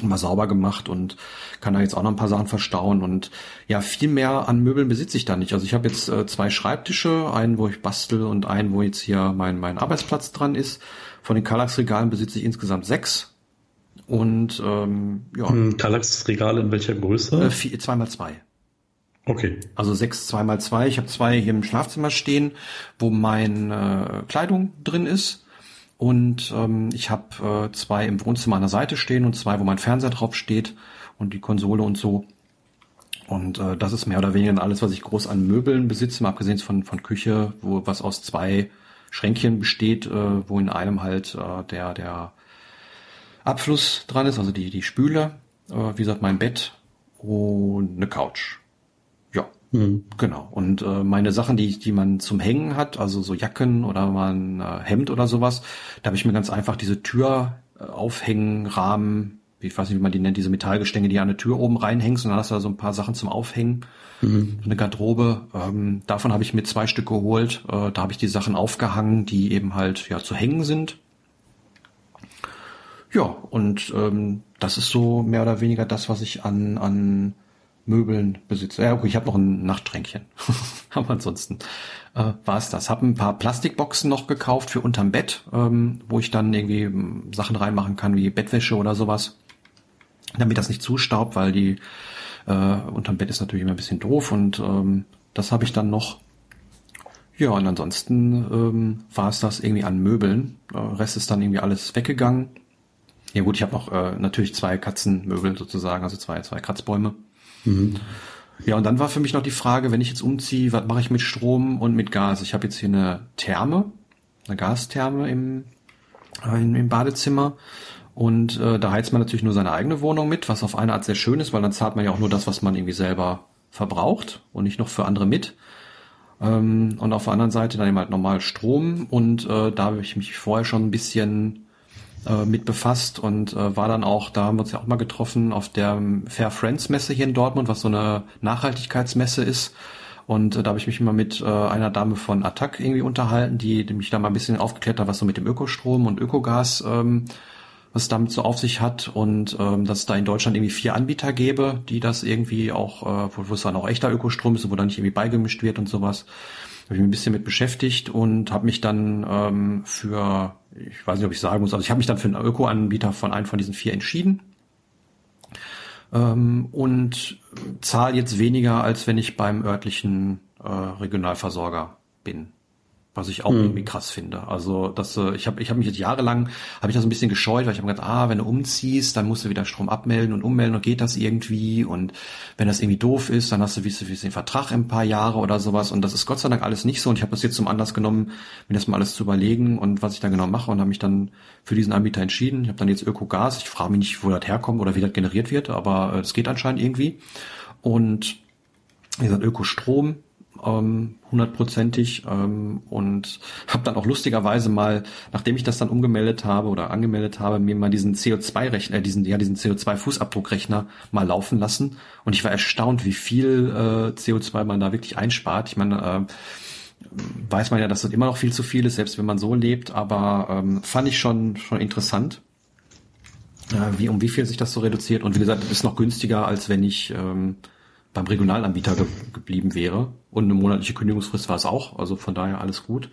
mal sauber gemacht und kann da jetzt auch noch ein paar Sachen verstauen und ja, viel mehr an Möbeln besitze ich da nicht. Also ich habe jetzt äh, zwei Schreibtische, einen, wo ich bastel und einen, wo jetzt hier mein, mein Arbeitsplatz dran ist. Von den Kallax-Regalen besitze ich insgesamt sechs. Und ähm, ja. Kallax-Regale in welcher Größe? Äh, vier, zwei mal zwei. Okay. Also sechs, zwei mal zwei. Ich habe zwei hier im Schlafzimmer stehen, wo meine äh, Kleidung drin ist und ähm, ich habe äh, zwei im Wohnzimmer an der Seite stehen und zwei, wo mein Fernseher drauf steht und die Konsole und so. Und äh, das ist mehr oder weniger alles, was ich groß an Möbeln besitze, mal abgesehen von, von Küche, wo was aus zwei Schränkchen besteht, äh, wo in einem halt äh, der, der Abfluss dran ist, also die, die Spüle, äh, wie gesagt, mein Bett und eine Couch. Mhm. Genau. Und äh, meine Sachen, die, die man zum Hängen hat, also so Jacken oder mal ein äh, Hemd oder sowas, da habe ich mir ganz einfach diese Tür äh, aufhängen, Rahmen, ich weiß nicht, wie man die nennt, diese Metallgestänge, die an der Tür oben reinhängst und dann hast du da so ein paar Sachen zum Aufhängen. Mhm. Eine Garderobe. Ähm, davon habe ich mir zwei Stück geholt. Äh, da habe ich die Sachen aufgehangen, die eben halt ja zu hängen sind. Ja, und ähm, das ist so mehr oder weniger das, was ich an, an Möbeln besitze. Ja, okay, ich habe noch ein Nachtschränkchen. *laughs* Aber ansonsten äh, war es das. Habe ein paar Plastikboxen noch gekauft für unterm Bett, ähm, wo ich dann irgendwie ähm, Sachen reinmachen kann, wie Bettwäsche oder sowas. Damit das nicht zustaubt, weil die äh, unterm Bett ist natürlich immer ein bisschen doof und ähm, das habe ich dann noch. Ja, und ansonsten ähm, war es das irgendwie an Möbeln. Äh, Rest ist dann irgendwie alles weggegangen. Ja gut, ich habe noch äh, natürlich zwei Katzenmöbel sozusagen, also zwei, zwei Kratzbäume. Mhm. Ja, und dann war für mich noch die Frage, wenn ich jetzt umziehe, was mache ich mit Strom und mit Gas? Ich habe jetzt hier eine Therme, eine Gastherme im, äh, im Badezimmer. Und äh, da heizt man natürlich nur seine eigene Wohnung mit, was auf eine Art sehr schön ist, weil dann zahlt man ja auch nur das, was man irgendwie selber verbraucht und nicht noch für andere mit. Ähm, und auf der anderen Seite dann eben halt normal Strom und äh, da habe ich mich vorher schon ein bisschen äh, mit befasst und äh, war dann auch, da haben wir uns ja auch mal getroffen auf der Fair Friends Messe hier in Dortmund, was so eine Nachhaltigkeitsmesse ist. Und äh, da habe ich mich immer mit äh, einer Dame von Attac irgendwie unterhalten, die, die mich da mal ein bisschen aufgeklärt hat, was so mit dem Ökostrom und Ökogas, ähm, was damit so auf sich hat. Und ähm, dass es da in Deutschland irgendwie vier Anbieter gäbe, die das irgendwie auch, äh, wo, wo es dann auch echter Ökostrom ist, wo dann nicht irgendwie beigemischt wird und sowas habe ich mich ein bisschen mit beschäftigt und habe mich dann ähm, für, ich weiß nicht, ob ich sagen muss, also ich habe mich dann für einen Öko-Anbieter von einem von diesen vier entschieden. Ähm, und zahle jetzt weniger, als wenn ich beim örtlichen äh, Regionalversorger bin was ich auch hm. irgendwie krass finde. Also das, äh, ich habe ich hab mich jetzt jahrelang, habe ich das ein bisschen gescheut, weil ich habe gedacht, ah, wenn du umziehst, dann musst du wieder Strom abmelden und ummelden und geht das irgendwie und wenn das irgendwie doof ist, dann hast du wie wie den Vertrag in ein paar Jahre oder sowas und das ist Gott sei Dank alles nicht so und ich habe das jetzt zum Anlass genommen, mir das mal alles zu überlegen und was ich da genau mache und habe mich dann für diesen Anbieter entschieden. Ich habe dann jetzt Ökogas, ich frage mich nicht, wo das herkommt oder wie das generiert wird, aber es äh, geht anscheinend irgendwie und wie gesagt, Ökostrom ähm, hundertprozentig ähm, und habe dann auch lustigerweise mal, nachdem ich das dann umgemeldet habe oder angemeldet habe, mir mal diesen CO2-Rechner, äh, diesen ja diesen CO2-Fußabdruckrechner mal laufen lassen und ich war erstaunt, wie viel äh, CO2 man da wirklich einspart. Ich meine, äh, weiß man ja, dass das immer noch viel zu viel ist, selbst wenn man so lebt, aber ähm, fand ich schon schon interessant. Äh, wie um wie viel sich das so reduziert und wie gesagt, ist noch günstiger als wenn ich ähm, beim Regionalanbieter ge geblieben wäre. Und eine monatliche Kündigungsfrist war es auch. Also von daher alles gut.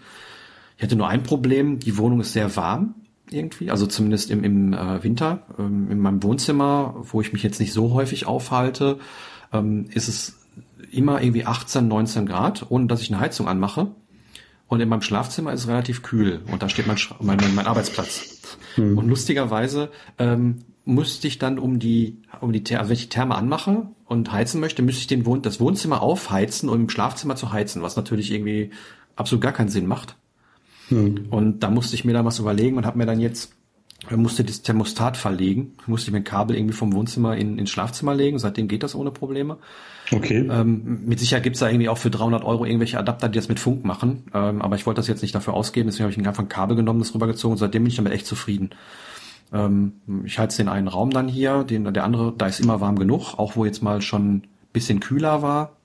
Ich hatte nur ein Problem. Die Wohnung ist sehr warm irgendwie. Also zumindest im, im äh, Winter. Ähm, in meinem Wohnzimmer, wo ich mich jetzt nicht so häufig aufhalte, ähm, ist es immer irgendwie 18, 19 Grad, ohne dass ich eine Heizung anmache. und in meinem Schlafzimmer ist es relativ kühl und da steht mein, mein, mein, mein Arbeitsplatz. Mhm. Und lustigerweise ähm, musste ich dann um die, um die, also wenn ich die Therme anmache und heizen möchte, müsste ich den Wohn das Wohnzimmer aufheizen, um im Schlafzimmer zu heizen, was natürlich irgendwie absolut gar keinen Sinn macht. Mhm. Und da musste ich mir da was überlegen und habe mir dann jetzt musste das Thermostat verlegen, musste ich mir ein Kabel irgendwie vom Wohnzimmer in, ins Schlafzimmer legen. Seitdem geht das ohne Probleme. Okay. Ähm, mit Sicherheit gibt's da irgendwie auch für 300 Euro irgendwelche Adapter, die das mit Funk machen. Ähm, aber ich wollte das jetzt nicht dafür ausgeben, deswegen habe ich einfach ein Kabel genommen, das rübergezogen. Seitdem bin ich damit echt zufrieden. Ähm, ich heiz den einen Raum dann hier, den, der andere, da ist immer warm genug, auch wo jetzt mal schon bisschen kühler war.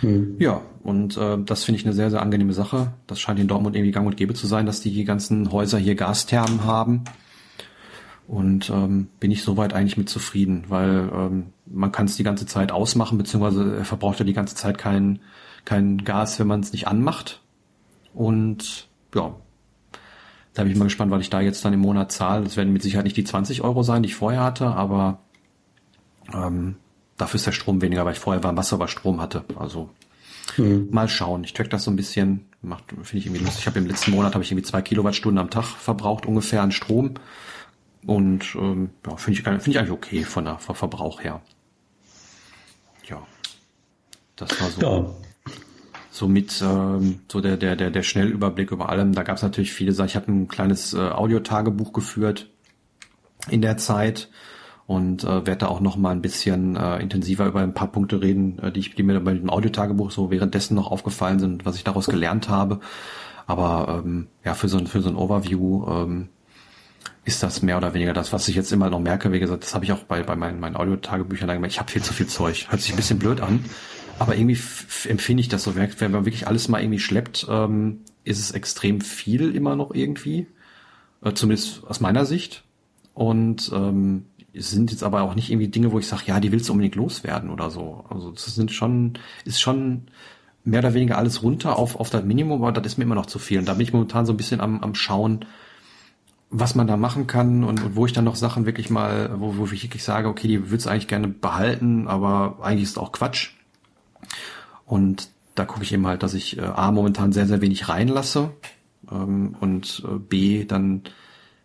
Hm. Ja, und äh, das finde ich eine sehr, sehr angenehme Sache. Das scheint in Dortmund irgendwie gang und gäbe zu sein, dass die ganzen Häuser hier Gasthermen haben. Und ähm, bin ich soweit eigentlich mit zufrieden, weil ähm, man kann es die ganze Zeit ausmachen, beziehungsweise er verbraucht ja die ganze Zeit kein, kein Gas, wenn man es nicht anmacht. Und ja, da bin ich mal gespannt, was ich da jetzt dann im Monat zahle. Das werden mit Sicherheit nicht die 20 Euro sein, die ich vorher hatte, aber ähm, dafür ist der Strom weniger, weil ich vorher warm Wasser über Strom hatte. Also hm. mal schauen. Ich track das so ein bisschen, macht finde ich irgendwie lustig. Ich habe im letzten Monat habe ich irgendwie zwei Kilowattstunden am Tag verbraucht ungefähr an Strom. Und ähm, ja, finde ich, finde ich eigentlich okay von der Verbrauch her. Ja. Das war so. Ja. So mit ähm, so der, der, der, der Schnellüberblick über allem. Da gab es natürlich viele Sachen. Ich habe ein kleines äh, Audiotagebuch geführt in der Zeit und äh, werde da auch noch mal ein bisschen äh, intensiver über ein paar Punkte reden, äh, die, ich, die mir bei dem Audiotagebuch so währenddessen noch aufgefallen sind, was ich daraus gelernt habe. Aber ähm, ja, für so ein für so ein Overview ähm, ist das mehr oder weniger das, was ich jetzt immer noch merke. Wie gesagt, das habe ich auch bei, bei meinen, meinen Audiotagebüchern gemerkt. Ich habe viel zu viel Zeug. Hört sich ein bisschen blöd an, aber irgendwie empfinde ich das so. Wenn man wirklich alles mal irgendwie schleppt, ähm, ist es extrem viel immer noch irgendwie. Äh, zumindest aus meiner Sicht. Und ähm, es sind jetzt aber auch nicht irgendwie Dinge, wo ich sage, ja, die willst du unbedingt loswerden oder so. Also das sind schon, ist schon mehr oder weniger alles runter auf, auf das Minimum, aber das ist mir immer noch zu viel. Und da bin ich momentan so ein bisschen am, am Schauen, was man da machen kann und, und wo ich dann noch Sachen wirklich mal, wo, wo ich wirklich sage, okay, die würde es eigentlich gerne behalten, aber eigentlich ist es auch Quatsch. Und da gucke ich eben halt, dass ich äh, A momentan sehr, sehr wenig reinlasse ähm, und äh, B dann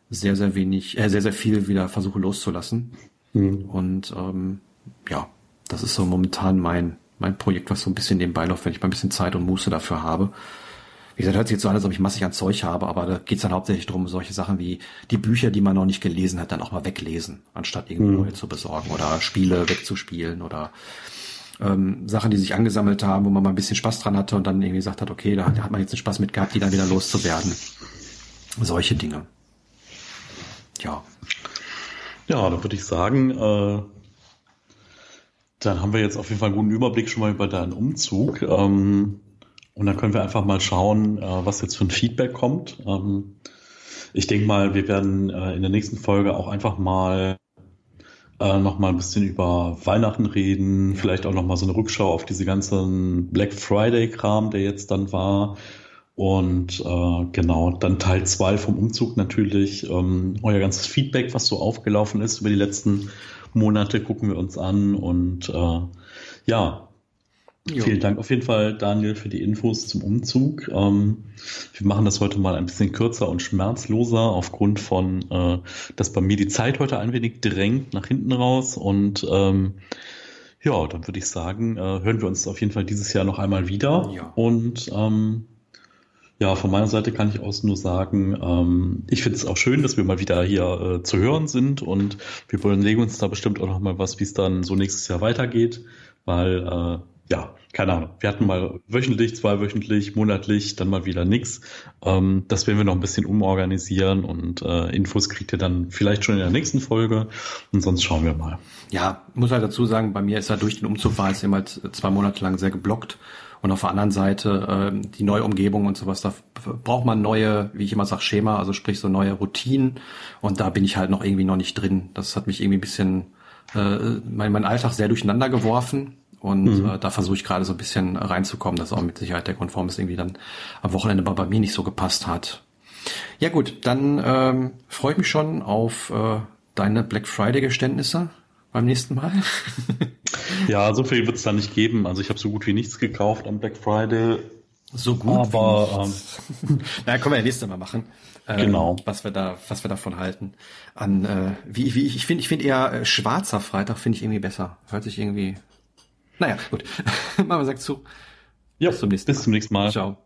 sehr, sehr wenig, äh, sehr, sehr viel wieder versuche loszulassen. Mhm. Und ähm, ja, das ist so momentan mein, mein Projekt, was so ein bisschen nebenbei läuft, wenn ich mal ein bisschen Zeit und Muße dafür habe. Wie gesagt, hört sich jetzt so an, als ob ich massig an Zeug habe, aber da geht's dann hauptsächlich darum, solche Sachen wie die Bücher, die man noch nicht gelesen hat, dann auch mal weglesen, anstatt irgendwie mhm. neue zu besorgen oder Spiele wegzuspielen oder ähm, Sachen, die sich angesammelt haben, wo man mal ein bisschen Spaß dran hatte und dann irgendwie gesagt hat, okay, da, hat man jetzt einen Spaß mit gehabt, die dann wieder loszuwerden. Solche Dinge ja. Ja, dann würde ich sagen, äh, dann haben wir jetzt auf jeden Fall einen guten Überblick schon mal über deinen Umzug. Ähm, und dann können wir einfach mal schauen, äh, was jetzt für ein Feedback kommt. Ähm, ich denke mal, wir werden äh, in der nächsten Folge auch einfach mal äh, noch mal ein bisschen über Weihnachten reden, vielleicht auch noch mal so eine Rückschau auf diese ganzen Black Friday Kram, der jetzt dann war, und äh, genau, dann Teil zwei vom Umzug natürlich. Ähm, euer ganzes Feedback, was so aufgelaufen ist über die letzten Monate, gucken wir uns an. Und äh, ja, jo. vielen Dank auf jeden Fall, Daniel, für die Infos zum Umzug. Ähm, wir machen das heute mal ein bisschen kürzer und schmerzloser, aufgrund von, äh, dass bei mir die Zeit heute ein wenig drängt nach hinten raus. Und ähm, ja, dann würde ich sagen, äh, hören wir uns auf jeden Fall dieses Jahr noch einmal wieder. Ja. Und ähm, ja, von meiner Seite kann ich aus nur sagen, ähm, ich finde es auch schön, dass wir mal wieder hier äh, zu hören sind und wir überlegen uns da bestimmt auch noch mal was, wie es dann so nächstes Jahr weitergeht, weil äh, ja, keine Ahnung. Wir hatten mal wöchentlich, zweiwöchentlich, monatlich, dann mal wieder nix. Ähm, das werden wir noch ein bisschen umorganisieren und äh, Infos kriegt ihr dann vielleicht schon in der nächsten Folge und sonst schauen wir mal. Ja, muss halt dazu sagen, bei mir ist er durch den Umzug war es immer halt zwei Monate lang sehr geblockt und auf der anderen Seite äh, die neue Umgebung und sowas, da braucht man neue, wie ich immer sage, Schema, also sprich so neue Routinen. Und da bin ich halt noch irgendwie noch nicht drin. Das hat mich irgendwie ein bisschen äh, mein, mein Alltag sehr durcheinander geworfen. Und mhm. äh, da versuche ich gerade so ein bisschen reinzukommen. Das ist auch mit Sicherheit der Grund, warum es irgendwie dann am Wochenende bei, mir nicht so gepasst hat. Ja gut, dann ähm, freue ich mich schon auf äh, deine Black Friday-Geständnisse beim nächsten Mal. *laughs* ja, so viel wird es da nicht geben. Also ich habe so gut wie nichts gekauft am Black Friday. So gut. Aber ähm, *laughs* na, können wir ja nächstes Mal machen. Äh, genau. Was wir da, was wir davon halten. An äh, wie, wie ich finde, ich finde eher äh, schwarzer Freitag finde ich irgendwie besser. Hört sich irgendwie naja, gut. *laughs* Mama sagt zu. Ja, bis zum nächsten Mal. Bis zum nächsten Mal. Ciao.